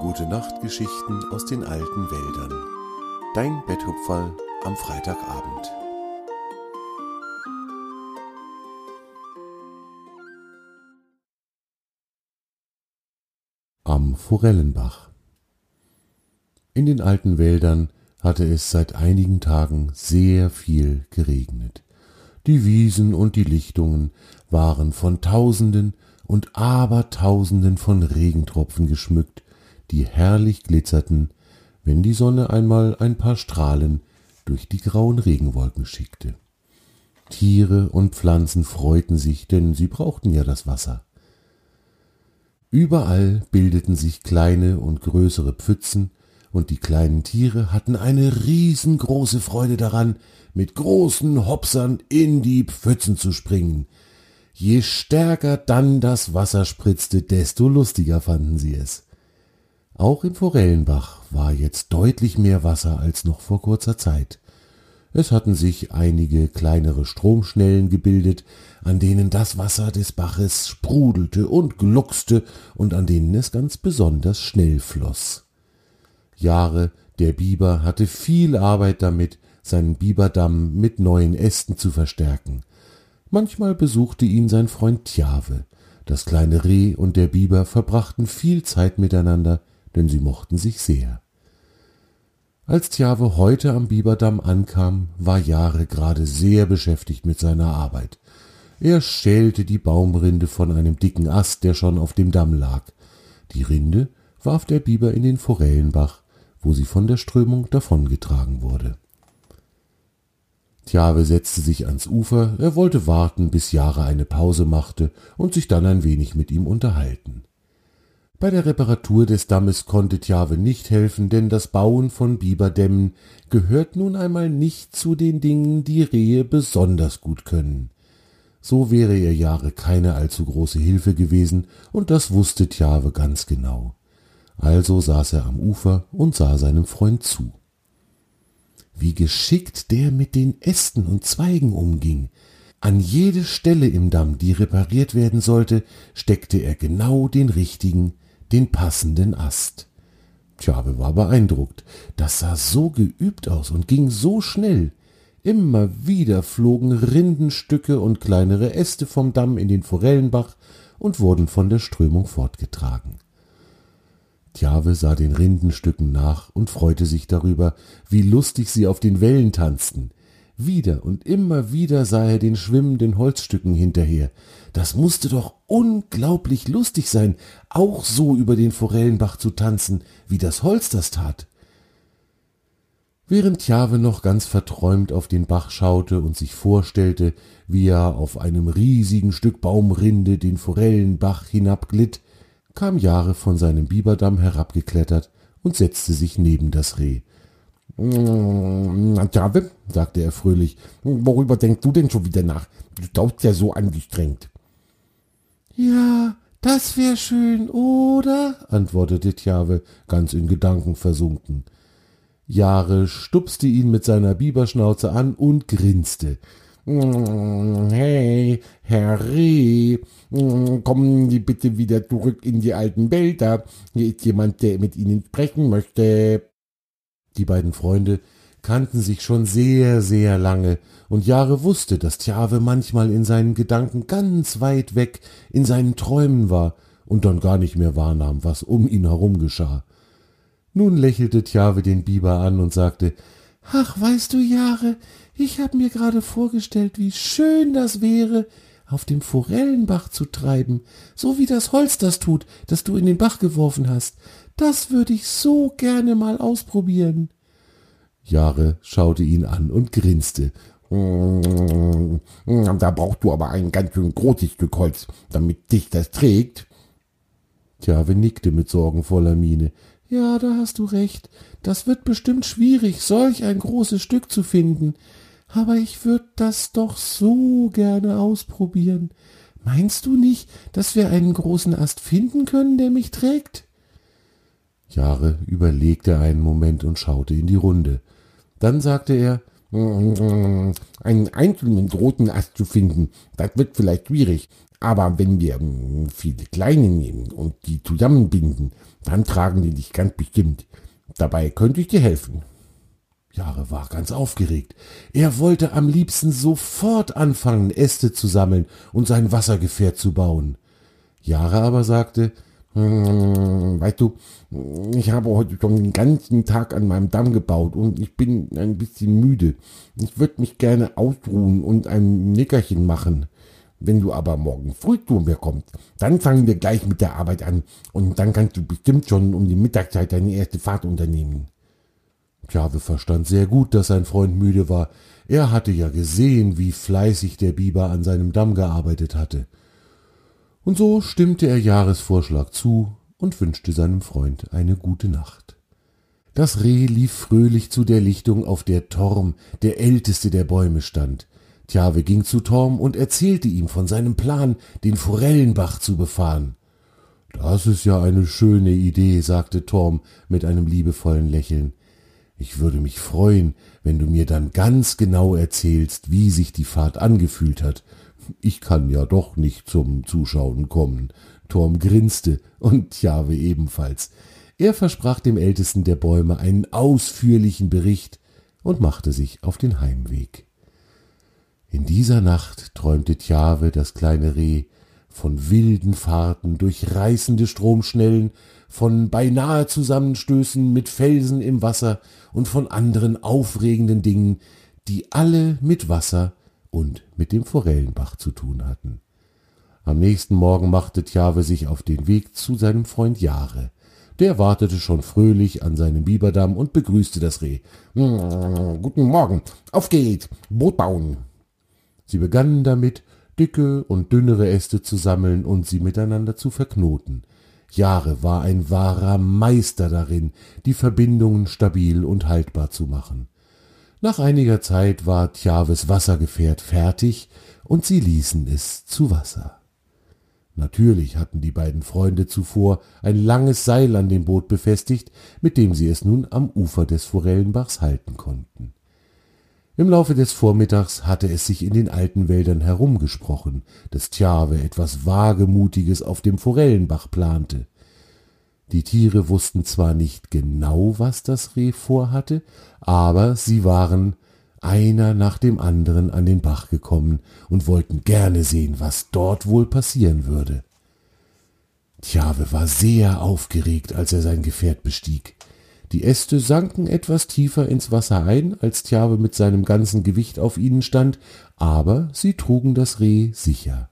Gute Nachtgeschichten aus den alten Wäldern. Dein Betthupferl am Freitagabend. Am Forellenbach. In den alten Wäldern hatte es seit einigen Tagen sehr viel geregnet. Die Wiesen und die Lichtungen waren von Tausenden und Abertausenden von Regentropfen geschmückt, die herrlich glitzerten, wenn die Sonne einmal ein paar Strahlen durch die grauen Regenwolken schickte. Tiere und Pflanzen freuten sich, denn sie brauchten ja das Wasser. Überall bildeten sich kleine und größere Pfützen, und die kleinen Tiere hatten eine riesengroße Freude daran, mit großen Hopsern in die Pfützen zu springen. Je stärker dann das Wasser spritzte, desto lustiger fanden sie es. Auch im Forellenbach war jetzt deutlich mehr Wasser als noch vor kurzer Zeit. Es hatten sich einige kleinere Stromschnellen gebildet, an denen das Wasser des Baches sprudelte und gluckste und an denen es ganz besonders schnell floss. Jahre der Biber hatte viel Arbeit damit, seinen Biberdamm mit neuen Ästen zu verstärken. Manchmal besuchte ihn sein Freund Tjave. Das kleine Reh und der Biber verbrachten viel Zeit miteinander, denn sie mochten sich sehr. Als Tjave heute am Biberdamm ankam, war Jahre gerade sehr beschäftigt mit seiner Arbeit. Er schälte die Baumrinde von einem dicken Ast, der schon auf dem Damm lag. Die Rinde warf der Biber in den Forellenbach, wo sie von der Strömung davongetragen wurde. Tjave setzte sich ans Ufer, er wollte warten, bis Jahre eine Pause machte und sich dann ein wenig mit ihm unterhalten. Bei der Reparatur des Dammes konnte Tjave nicht helfen, denn das Bauen von Biberdämmen gehört nun einmal nicht zu den Dingen, die Rehe besonders gut können. So wäre ihr Jahre keine allzu große Hilfe gewesen, und das wusste Tjave ganz genau. Also saß er am Ufer und sah seinem Freund zu. Wie geschickt der mit den Ästen und Zweigen umging. An jede Stelle im Damm, die repariert werden sollte, steckte er genau den richtigen, den passenden Ast. Tjabe war beeindruckt. Das sah so geübt aus und ging so schnell. Immer wieder flogen Rindenstücke und kleinere Äste vom Damm in den Forellenbach und wurden von der Strömung fortgetragen. Tjave sah den Rindenstücken nach und freute sich darüber, wie lustig sie auf den Wellen tanzten. Wieder und immer wieder sah er den schwimmenden Holzstücken hinterher. Das musste doch unglaublich lustig sein, auch so über den Forellenbach zu tanzen, wie das Holz das tat. Während Tjave noch ganz verträumt auf den Bach schaute und sich vorstellte, wie er auf einem riesigen Stück Baumrinde den Forellenbach hinabglitt, kam Jahre von seinem Biberdamm herabgeklettert und setzte sich neben das Reh. Jave, sagte er fröhlich, worüber denkst du denn schon wieder nach? Du taust ja so angestrengt. Ja, das wär schön, oder? antwortete Tjave, ganz in Gedanken versunken. Jahre stupste ihn mit seiner Biberschnauze an und grinste. Hey, Herr Reh, kommen Sie bitte wieder zurück in die alten Wälder. Hier ist jemand, der mit Ihnen sprechen möchte. Die beiden Freunde kannten sich schon sehr, sehr lange, und Jahre wusste, dass Tjave manchmal in seinen Gedanken ganz weit weg in seinen Träumen war und dann gar nicht mehr wahrnahm, was um ihn herum geschah. Nun lächelte Tjave den Biber an und sagte, Ach, weißt du, Jahre, ich hab mir gerade vorgestellt, wie schön das wäre, auf dem Forellenbach zu treiben, so wie das Holz das tut, das du in den Bach geworfen hast. Das würde ich so gerne mal ausprobieren. Jahre schaute ihn an und grinste. Da brauchst du aber ein ganz schön großes Stück Holz, damit dich das trägt. Tjave nickte mit sorgenvoller Miene. Ja, da hast du recht. Das wird bestimmt schwierig, solch ein großes Stück zu finden. Aber ich würd das doch so gerne ausprobieren. Meinst du nicht, dass wir einen großen Ast finden können, der mich trägt? Jahre überlegte einen Moment und schaute in die Runde. Dann sagte er, einen einzelnen großen Ast zu finden, das wird vielleicht schwierig. Aber wenn wir viele kleine nehmen und die zusammenbinden, dann tragen die dich ganz bestimmt. Dabei könnte ich dir helfen. Jahre war ganz aufgeregt. Er wollte am liebsten sofort anfangen, Äste zu sammeln und sein Wassergefährt zu bauen. Jahre aber sagte, hm, weißt du, ich habe heute schon den ganzen Tag an meinem Damm gebaut und ich bin ein bisschen müde. Ich würde mich gerne ausruhen und ein Nickerchen machen. Wenn du aber morgen früh zu mir kommst, dann fangen wir gleich mit der Arbeit an und dann kannst du bestimmt schon um die Mittagszeit deine erste Fahrt unternehmen. Jahwe verstand sehr gut, dass sein Freund müde war. Er hatte ja gesehen, wie fleißig der Biber an seinem Damm gearbeitet hatte. Und so stimmte er Jahresvorschlag zu und wünschte seinem Freund eine gute Nacht. Das Reh lief fröhlich zu der Lichtung, auf der Torm, der älteste der Bäume, stand. Tjave ging zu Torm und erzählte ihm von seinem Plan, den Forellenbach zu befahren. Das ist ja eine schöne Idee, sagte Torm mit einem liebevollen Lächeln. Ich würde mich freuen, wenn du mir dann ganz genau erzählst, wie sich die Fahrt angefühlt hat ich kann ja doch nicht zum Zuschauen kommen. Torm grinste und Jahwe ebenfalls. Er versprach dem Ältesten der Bäume einen ausführlichen Bericht und machte sich auf den Heimweg. In dieser Nacht träumte Tjave, das kleine Reh, von wilden Fahrten durch reißende Stromschnellen, von beinahe Zusammenstößen mit Felsen im Wasser und von anderen aufregenden Dingen, die alle mit Wasser und mit dem Forellenbach zu tun hatten. Am nächsten Morgen machte Tjave sich auf den Weg zu seinem Freund Jahre. Der wartete schon fröhlich an seinem Biberdamm und begrüßte das Reh. Hm, guten Morgen, auf geht's, Boot bauen. Sie begannen damit, dicke und dünnere Äste zu sammeln und sie miteinander zu verknoten. Jahre war ein wahrer Meister darin, die Verbindungen stabil und haltbar zu machen. Nach einiger Zeit war Tjaves Wassergefährt fertig und sie ließen es zu Wasser. Natürlich hatten die beiden Freunde zuvor ein langes Seil an dem Boot befestigt, mit dem sie es nun am Ufer des Forellenbachs halten konnten. Im Laufe des Vormittags hatte es sich in den alten Wäldern herumgesprochen, dass Tjave etwas Wagemutiges auf dem Forellenbach plante. Die Tiere wussten zwar nicht genau, was das Reh vorhatte, aber sie waren einer nach dem anderen an den Bach gekommen und wollten gerne sehen, was dort wohl passieren würde. Tjave war sehr aufgeregt, als er sein Gefährt bestieg. Die Äste sanken etwas tiefer ins Wasser ein, als Tjave mit seinem ganzen Gewicht auf ihnen stand, aber sie trugen das Reh sicher.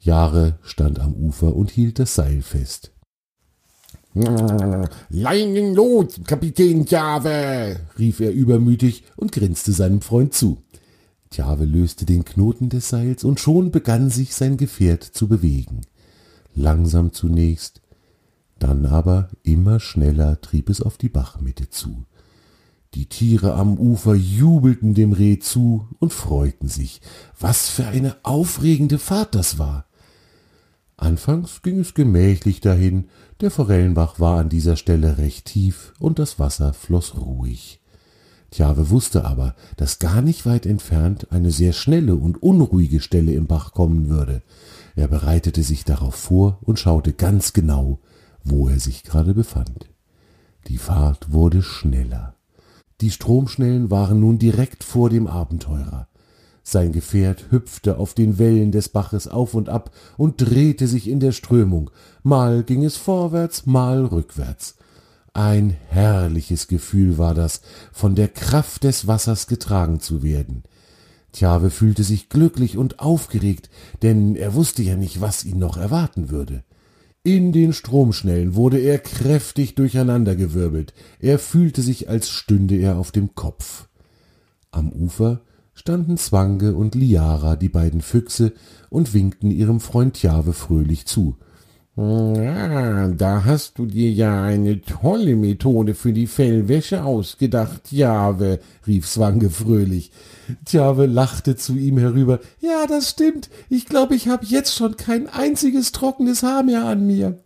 Jahre stand am Ufer und hielt das Seil fest. Leinen los, Kapitän Tjave, rief er übermütig und grinste seinem Freund zu. Tjave löste den Knoten des Seils und schon begann sich sein Gefährt zu bewegen. Langsam zunächst, dann aber immer schneller trieb es auf die Bachmitte zu. Die Tiere am Ufer jubelten dem Reh zu und freuten sich. Was für eine aufregende Fahrt das war. Anfangs ging es gemächlich dahin, der Forellenbach war an dieser Stelle recht tief und das Wasser floss ruhig. Tjave wusste aber, dass gar nicht weit entfernt eine sehr schnelle und unruhige Stelle im Bach kommen würde. Er bereitete sich darauf vor und schaute ganz genau, wo er sich gerade befand. Die Fahrt wurde schneller. Die Stromschnellen waren nun direkt vor dem Abenteurer. Sein Gefährt hüpfte auf den Wellen des Baches auf und ab und drehte sich in der Strömung, mal ging es vorwärts, mal rückwärts. Ein herrliches Gefühl war das, von der Kraft des Wassers getragen zu werden. Tjave fühlte sich glücklich und aufgeregt, denn er wusste ja nicht, was ihn noch erwarten würde. In den Stromschnellen wurde er kräftig durcheinandergewirbelt, er fühlte sich, als stünde er auf dem Kopf. Am Ufer standen Zwange und Liara, die beiden Füchse, und winkten ihrem Freund Tjave fröhlich zu. Ja, da hast du dir ja eine tolle Methode für die Fellwäsche ausgedacht, Jave, rief Zwange fröhlich. Tjave lachte zu ihm herüber. Ja, das stimmt. Ich glaube, ich habe jetzt schon kein einziges trockenes Haar mehr an mir.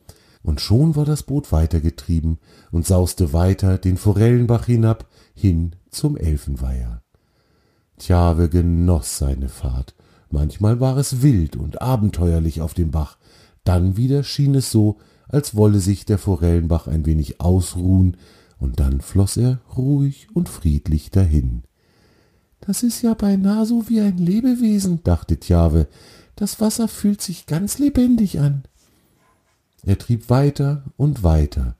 Und schon war das Boot weitergetrieben und sauste weiter den Forellenbach hinab, hin zum Elfenweiher. Tjave genoss seine Fahrt. Manchmal war es wild und abenteuerlich auf dem Bach, dann wieder schien es so, als wolle sich der Forellenbach ein wenig ausruhen, und dann floß er ruhig und friedlich dahin. Das ist ja beinahe so wie ein Lebewesen, dachte Tjave. Das Wasser fühlt sich ganz lebendig an. Er trieb weiter und weiter.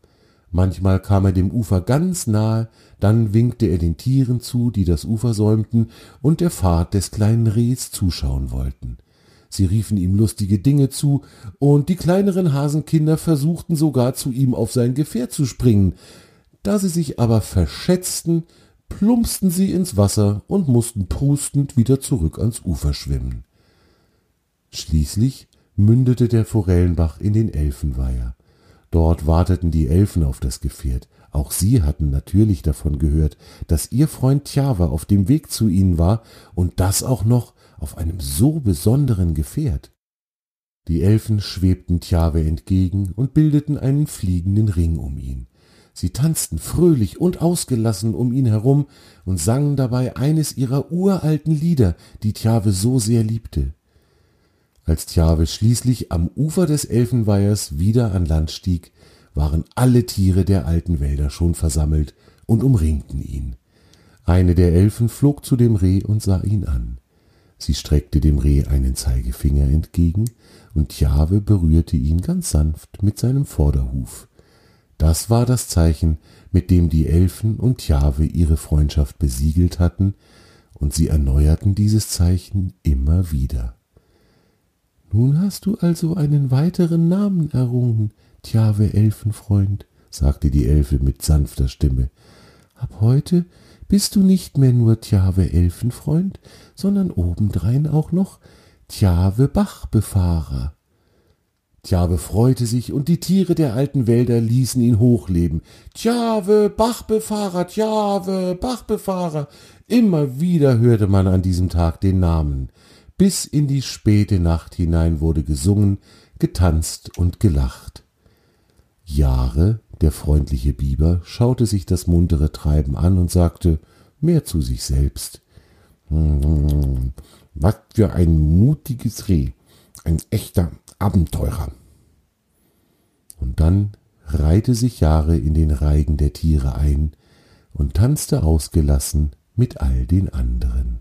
Manchmal kam er dem Ufer ganz nahe, dann winkte er den Tieren zu, die das Ufer säumten und der Fahrt des kleinen Rehs zuschauen wollten. Sie riefen ihm lustige Dinge zu, und die kleineren Hasenkinder versuchten sogar zu ihm auf sein Gefährt zu springen. Da sie sich aber verschätzten, plumpsten sie ins Wasser und mussten prustend wieder zurück ans Ufer schwimmen. Schließlich mündete der Forellenbach in den Elfenweiher. Dort warteten die Elfen auf das Gefährt. Auch sie hatten natürlich davon gehört, dass ihr Freund Tjava auf dem Weg zu ihnen war und das auch noch auf einem so besonderen Gefährt. Die Elfen schwebten Tjave entgegen und bildeten einen fliegenden Ring um ihn. Sie tanzten fröhlich und ausgelassen um ihn herum und sangen dabei eines ihrer uralten Lieder, die Tjave so sehr liebte. Als Tjave schließlich am Ufer des Elfenweihers wieder an Land stieg, waren alle Tiere der alten Wälder schon versammelt und umringten ihn. Eine der Elfen flog zu dem Reh und sah ihn an. Sie streckte dem Reh einen Zeigefinger entgegen, und Tjave berührte ihn ganz sanft mit seinem Vorderhuf. Das war das Zeichen, mit dem die Elfen und Tjave ihre Freundschaft besiegelt hatten, und sie erneuerten dieses Zeichen immer wieder. Nun hast du also einen weiteren Namen errungen, Tjave Elfenfreund, sagte die Elfe mit sanfter Stimme. Ab heute bist du nicht mehr nur Tjave Elfenfreund, sondern obendrein auch noch Tjave Bachbefahrer. Tjave freute sich, und die Tiere der alten Wälder ließen ihn hochleben. Tjave, Bachbefahrer, Tjave, Bachbefahrer. Immer wieder hörte man an diesem Tag den Namen. Bis in die späte Nacht hinein wurde gesungen, getanzt und gelacht. Jahre der freundliche Biber schaute sich das muntere Treiben an und sagte, mehr zu sich selbst. Hm, was für ein mutiges Reh, ein echter Abenteurer. Und dann reihte sich Jahre in den Reigen der Tiere ein und tanzte ausgelassen mit all den anderen.